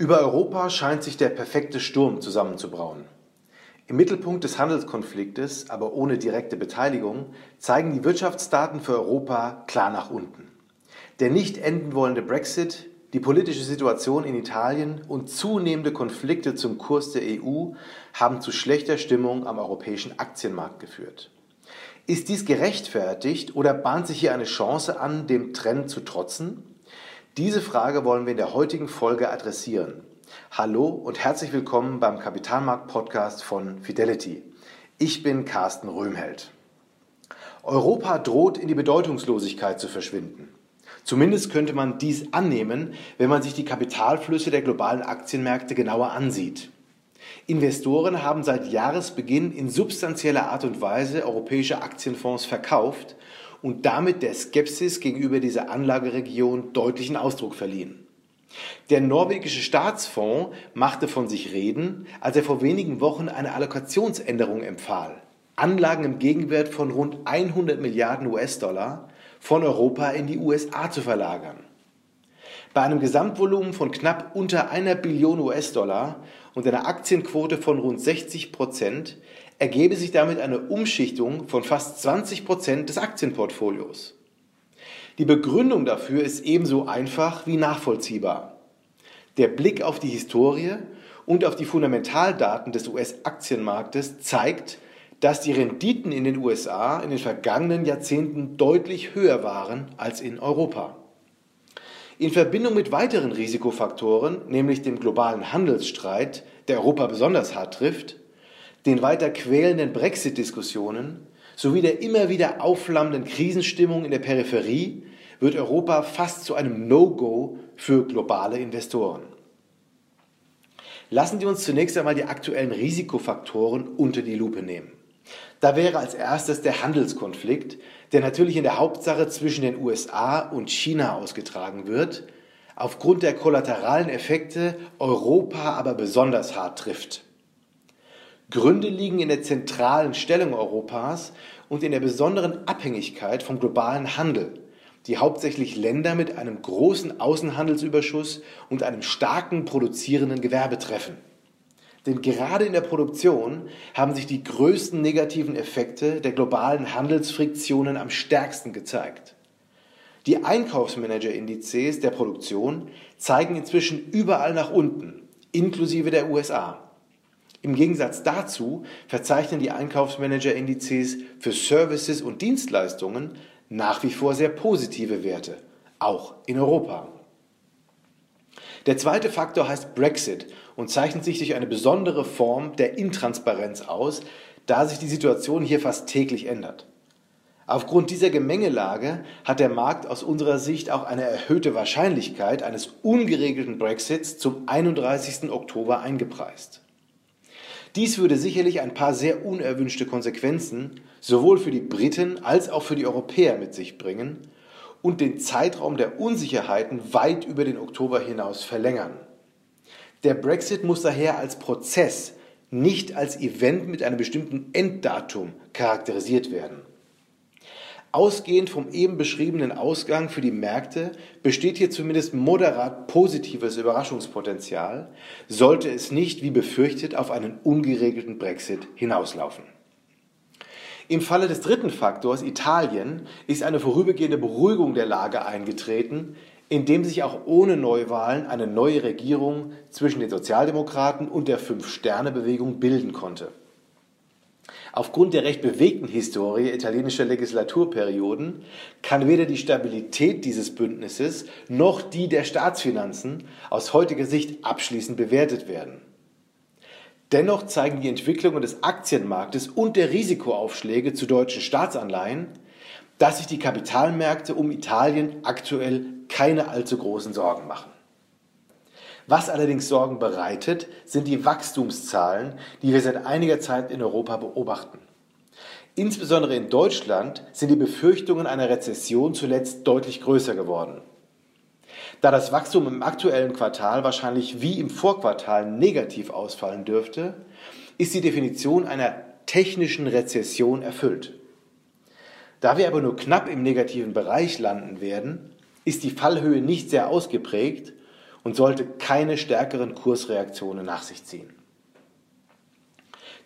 Über Europa scheint sich der perfekte Sturm zusammenzubrauen. Im Mittelpunkt des Handelskonfliktes, aber ohne direkte Beteiligung, zeigen die Wirtschaftsdaten für Europa klar nach unten. Der nicht enden wollende Brexit, die politische Situation in Italien und zunehmende Konflikte zum Kurs der EU haben zu schlechter Stimmung am europäischen Aktienmarkt geführt. Ist dies gerechtfertigt oder bahnt sich hier eine Chance an, dem Trend zu trotzen? Diese Frage wollen wir in der heutigen Folge adressieren. Hallo und herzlich willkommen beim Kapitalmarkt-Podcast von Fidelity. Ich bin Carsten Röhmheld. Europa droht in die Bedeutungslosigkeit zu verschwinden. Zumindest könnte man dies annehmen, wenn man sich die Kapitalflüsse der globalen Aktienmärkte genauer ansieht. Investoren haben seit Jahresbeginn in substanzieller Art und Weise europäische Aktienfonds verkauft und damit der Skepsis gegenüber dieser Anlageregion deutlichen Ausdruck verliehen. Der norwegische Staatsfonds machte von sich reden, als er vor wenigen Wochen eine Allokationsänderung empfahl. Anlagen im Gegenwert von rund 100 Milliarden US-Dollar von Europa in die USA zu verlagern. Bei einem Gesamtvolumen von knapp unter einer Billion US-Dollar und einer Aktienquote von rund 60 Prozent ergebe sich damit eine Umschichtung von fast 20 Prozent des Aktienportfolios. Die Begründung dafür ist ebenso einfach wie nachvollziehbar. Der Blick auf die Historie und auf die Fundamentaldaten des US-Aktienmarktes zeigt, dass die Renditen in den USA in den vergangenen Jahrzehnten deutlich höher waren als in Europa. In Verbindung mit weiteren Risikofaktoren, nämlich dem globalen Handelsstreit, der Europa besonders hart trifft, den weiter quälenden Brexit-Diskussionen sowie der immer wieder aufflammenden Krisenstimmung in der Peripherie wird Europa fast zu einem No-Go für globale Investoren. Lassen Sie uns zunächst einmal die aktuellen Risikofaktoren unter die Lupe nehmen. Da wäre als erstes der Handelskonflikt, der natürlich in der Hauptsache zwischen den USA und China ausgetragen wird, aufgrund der kollateralen Effekte Europa aber besonders hart trifft. Gründe liegen in der zentralen Stellung Europas und in der besonderen Abhängigkeit vom globalen Handel, die hauptsächlich Länder mit einem großen Außenhandelsüberschuss und einem starken produzierenden Gewerbe treffen. Denn gerade in der Produktion haben sich die größten negativen Effekte der globalen Handelsfriktionen am stärksten gezeigt. Die Einkaufsmanager-Indizes der Produktion zeigen inzwischen überall nach unten, inklusive der USA. Im Gegensatz dazu verzeichnen die Einkaufsmanager-Indizes für Services und Dienstleistungen nach wie vor sehr positive Werte, auch in Europa. Der zweite Faktor heißt Brexit und zeichnet sich durch eine besondere Form der Intransparenz aus, da sich die Situation hier fast täglich ändert. Aufgrund dieser Gemengelage hat der Markt aus unserer Sicht auch eine erhöhte Wahrscheinlichkeit eines ungeregelten Brexits zum 31. Oktober eingepreist. Dies würde sicherlich ein paar sehr unerwünschte Konsequenzen sowohl für die Briten als auch für die Europäer mit sich bringen und den Zeitraum der Unsicherheiten weit über den Oktober hinaus verlängern. Der Brexit muss daher als Prozess, nicht als Event mit einem bestimmten Enddatum charakterisiert werden. Ausgehend vom eben beschriebenen Ausgang für die Märkte besteht hier zumindest moderat positives Überraschungspotenzial, sollte es nicht, wie befürchtet, auf einen ungeregelten Brexit hinauslaufen. Im Falle des dritten Faktors, Italien, ist eine vorübergehende Beruhigung der Lage eingetreten, indem sich auch ohne Neuwahlen eine neue Regierung zwischen den Sozialdemokraten und der Fünf-Sterne-Bewegung bilden konnte. Aufgrund der recht bewegten Historie italienischer Legislaturperioden kann weder die Stabilität dieses Bündnisses noch die der Staatsfinanzen aus heutiger Sicht abschließend bewertet werden. Dennoch zeigen die Entwicklungen des Aktienmarktes und der Risikoaufschläge zu deutschen Staatsanleihen, dass sich die Kapitalmärkte um Italien aktuell keine allzu großen Sorgen machen. Was allerdings Sorgen bereitet, sind die Wachstumszahlen, die wir seit einiger Zeit in Europa beobachten. Insbesondere in Deutschland sind die Befürchtungen einer Rezession zuletzt deutlich größer geworden. Da das Wachstum im aktuellen Quartal wahrscheinlich wie im Vorquartal negativ ausfallen dürfte, ist die Definition einer technischen Rezession erfüllt. Da wir aber nur knapp im negativen Bereich landen werden, ist die Fallhöhe nicht sehr ausgeprägt und sollte keine stärkeren Kursreaktionen nach sich ziehen.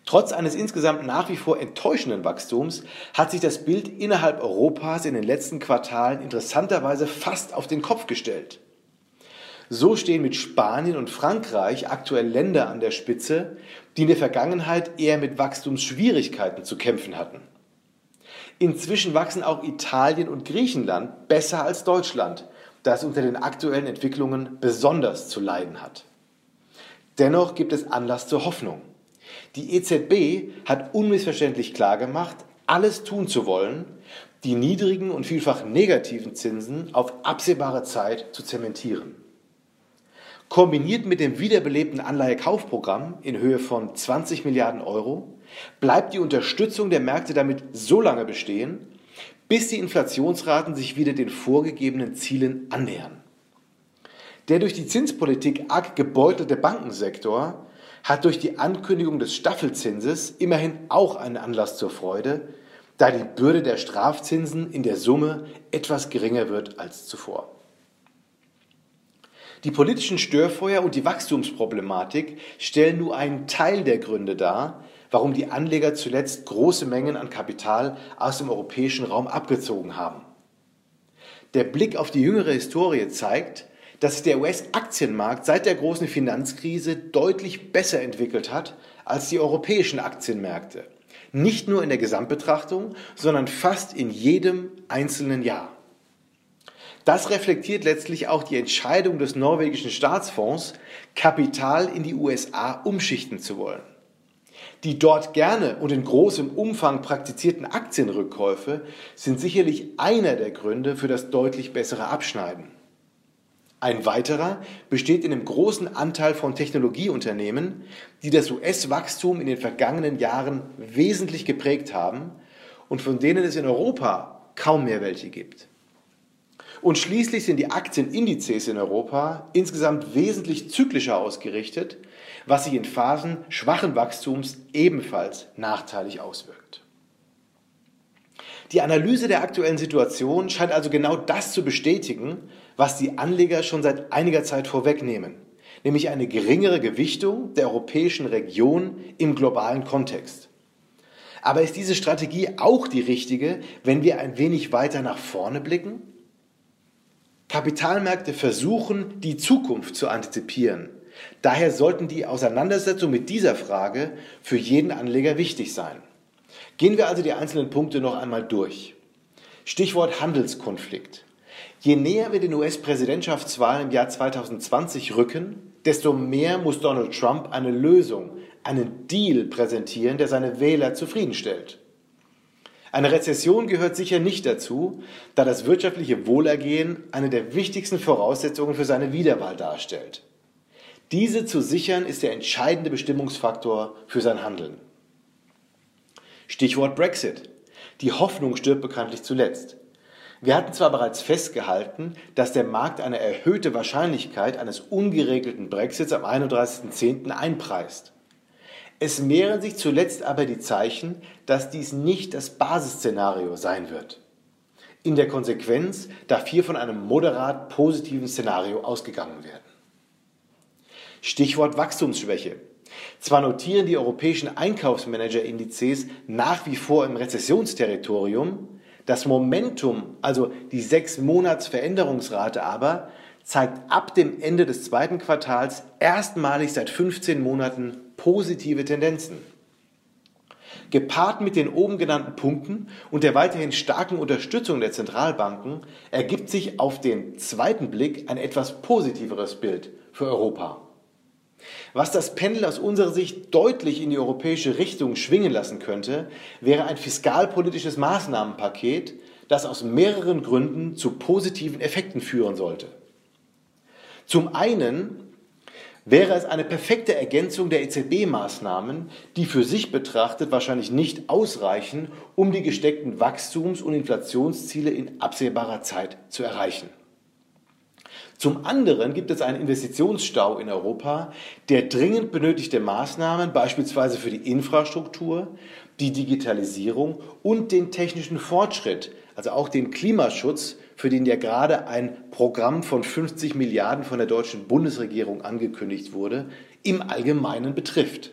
Trotz eines insgesamt nach wie vor enttäuschenden Wachstums hat sich das Bild innerhalb Europas in den letzten Quartalen interessanterweise fast auf den Kopf gestellt. So stehen mit Spanien und Frankreich aktuell Länder an der Spitze, die in der Vergangenheit eher mit Wachstumsschwierigkeiten zu kämpfen hatten. Inzwischen wachsen auch Italien und Griechenland besser als Deutschland, das unter den aktuellen Entwicklungen besonders zu leiden hat. Dennoch gibt es Anlass zur Hoffnung. Die EZB hat unmissverständlich klargemacht, alles tun zu wollen, die niedrigen und vielfach negativen Zinsen auf absehbare Zeit zu zementieren. Kombiniert mit dem wiederbelebten Anleihekaufprogramm in Höhe von 20 Milliarden Euro bleibt die Unterstützung der Märkte damit so lange bestehen, bis die Inflationsraten sich wieder den vorgegebenen Zielen annähern. Der durch die Zinspolitik arg gebeutelte Bankensektor hat durch die Ankündigung des Staffelzinses immerhin auch einen Anlass zur Freude, da die Bürde der Strafzinsen in der Summe etwas geringer wird als zuvor. Die politischen Störfeuer und die Wachstumsproblematik stellen nur einen Teil der Gründe dar, warum die Anleger zuletzt große Mengen an Kapital aus dem europäischen Raum abgezogen haben. Der Blick auf die jüngere Historie zeigt, dass sich der US-Aktienmarkt seit der großen Finanzkrise deutlich besser entwickelt hat als die europäischen Aktienmärkte. Nicht nur in der Gesamtbetrachtung, sondern fast in jedem einzelnen Jahr. Das reflektiert letztlich auch die Entscheidung des norwegischen Staatsfonds, Kapital in die USA umschichten zu wollen. Die dort gerne und in großem Umfang praktizierten Aktienrückkäufe sind sicherlich einer der Gründe für das deutlich bessere Abschneiden. Ein weiterer besteht in dem großen Anteil von Technologieunternehmen, die das US-Wachstum in den vergangenen Jahren wesentlich geprägt haben und von denen es in Europa kaum mehr welche gibt. Und schließlich sind die Aktienindizes in Europa insgesamt wesentlich zyklischer ausgerichtet, was sich in Phasen schwachen Wachstums ebenfalls nachteilig auswirkt. Die Analyse der aktuellen Situation scheint also genau das zu bestätigen, was die Anleger schon seit einiger Zeit vorwegnehmen, nämlich eine geringere Gewichtung der europäischen Region im globalen Kontext. Aber ist diese Strategie auch die richtige, wenn wir ein wenig weiter nach vorne blicken? Kapitalmärkte versuchen, die Zukunft zu antizipieren. Daher sollten die Auseinandersetzungen mit dieser Frage für jeden Anleger wichtig sein. Gehen wir also die einzelnen Punkte noch einmal durch. Stichwort Handelskonflikt. Je näher wir den US-Präsidentschaftswahlen im Jahr 2020 rücken, desto mehr muss Donald Trump eine Lösung, einen Deal präsentieren, der seine Wähler zufriedenstellt. Eine Rezession gehört sicher nicht dazu, da das wirtschaftliche Wohlergehen eine der wichtigsten Voraussetzungen für seine Wiederwahl darstellt. Diese zu sichern ist der entscheidende Bestimmungsfaktor für sein Handeln. Stichwort Brexit. Die Hoffnung stirbt bekanntlich zuletzt. Wir hatten zwar bereits festgehalten, dass der Markt eine erhöhte Wahrscheinlichkeit eines ungeregelten Brexits am 31.10. einpreist. Es mehren sich zuletzt aber die Zeichen, dass dies nicht das Basisszenario sein wird. In der Konsequenz darf hier von einem moderat positiven Szenario ausgegangen werden. Stichwort Wachstumsschwäche. Zwar notieren die europäischen Einkaufsmanager-Indizes nach wie vor im Rezessionsterritorium, das Momentum, also die sechs Monats Veränderungsrate aber, zeigt ab dem Ende des zweiten Quartals erstmalig seit 15 Monaten positive Tendenzen. Gepaart mit den oben genannten Punkten und der weiterhin starken Unterstützung der Zentralbanken ergibt sich auf den zweiten Blick ein etwas positiveres Bild für Europa. Was das Pendel aus unserer Sicht deutlich in die europäische Richtung schwingen lassen könnte, wäre ein fiskalpolitisches Maßnahmenpaket, das aus mehreren Gründen zu positiven Effekten führen sollte. Zum einen wäre es eine perfekte Ergänzung der EZB-Maßnahmen, die für sich betrachtet wahrscheinlich nicht ausreichen, um die gesteckten Wachstums- und Inflationsziele in absehbarer Zeit zu erreichen. Zum anderen gibt es einen Investitionsstau in Europa, der dringend benötigte Maßnahmen, beispielsweise für die Infrastruktur, die Digitalisierung und den technischen Fortschritt, also auch den Klimaschutz, für den ja gerade ein Programm von 50 Milliarden von der deutschen Bundesregierung angekündigt wurde, im Allgemeinen betrifft.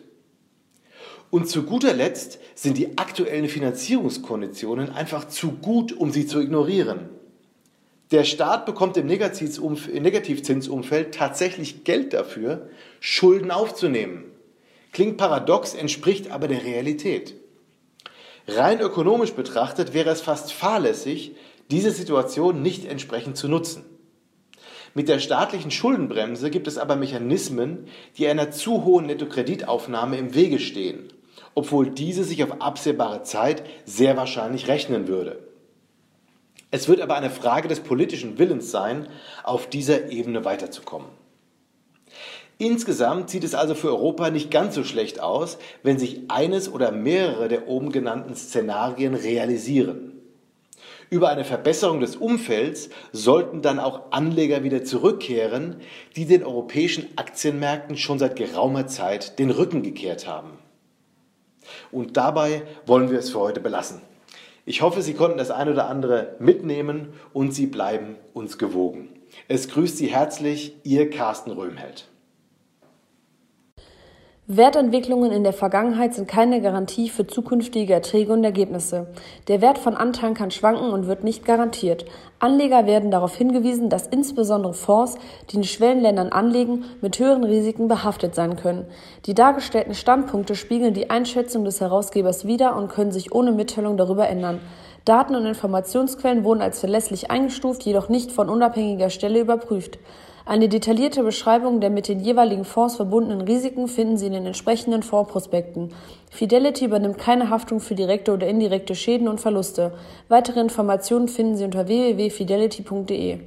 Und zu guter Letzt sind die aktuellen Finanzierungskonditionen einfach zu gut, um sie zu ignorieren. Der Staat bekommt im Negativzinsumfeld tatsächlich Geld dafür, Schulden aufzunehmen. Klingt paradox, entspricht aber der Realität. Rein ökonomisch betrachtet wäre es fast fahrlässig, diese Situation nicht entsprechend zu nutzen. Mit der staatlichen Schuldenbremse gibt es aber Mechanismen, die einer zu hohen Nettokreditaufnahme im Wege stehen, obwohl diese sich auf absehbare Zeit sehr wahrscheinlich rechnen würde. Es wird aber eine Frage des politischen Willens sein, auf dieser Ebene weiterzukommen. Insgesamt sieht es also für Europa nicht ganz so schlecht aus, wenn sich eines oder mehrere der oben genannten Szenarien realisieren. Über eine Verbesserung des Umfelds sollten dann auch Anleger wieder zurückkehren, die den europäischen Aktienmärkten schon seit geraumer Zeit den Rücken gekehrt haben. Und dabei wollen wir es für heute belassen. Ich hoffe, Sie konnten das ein oder andere mitnehmen und Sie bleiben uns gewogen. Es grüßt Sie herzlich Ihr Carsten Röhmheld. Wertentwicklungen in der Vergangenheit sind keine Garantie für zukünftige Erträge und Ergebnisse. Der Wert von Anteilen kann schwanken und wird nicht garantiert. Anleger werden darauf hingewiesen, dass insbesondere Fonds, die in Schwellenländern anlegen, mit höheren Risiken behaftet sein können. Die dargestellten Standpunkte spiegeln die Einschätzung des Herausgebers wider und können sich ohne Mitteilung darüber ändern. Daten und Informationsquellen wurden als verlässlich eingestuft, jedoch nicht von unabhängiger Stelle überprüft. Eine detaillierte Beschreibung der mit den jeweiligen Fonds verbundenen Risiken finden Sie in den entsprechenden Fondsprospekten. Fidelity übernimmt keine Haftung für direkte oder indirekte Schäden und Verluste. Weitere Informationen finden Sie unter www.fidelity.de.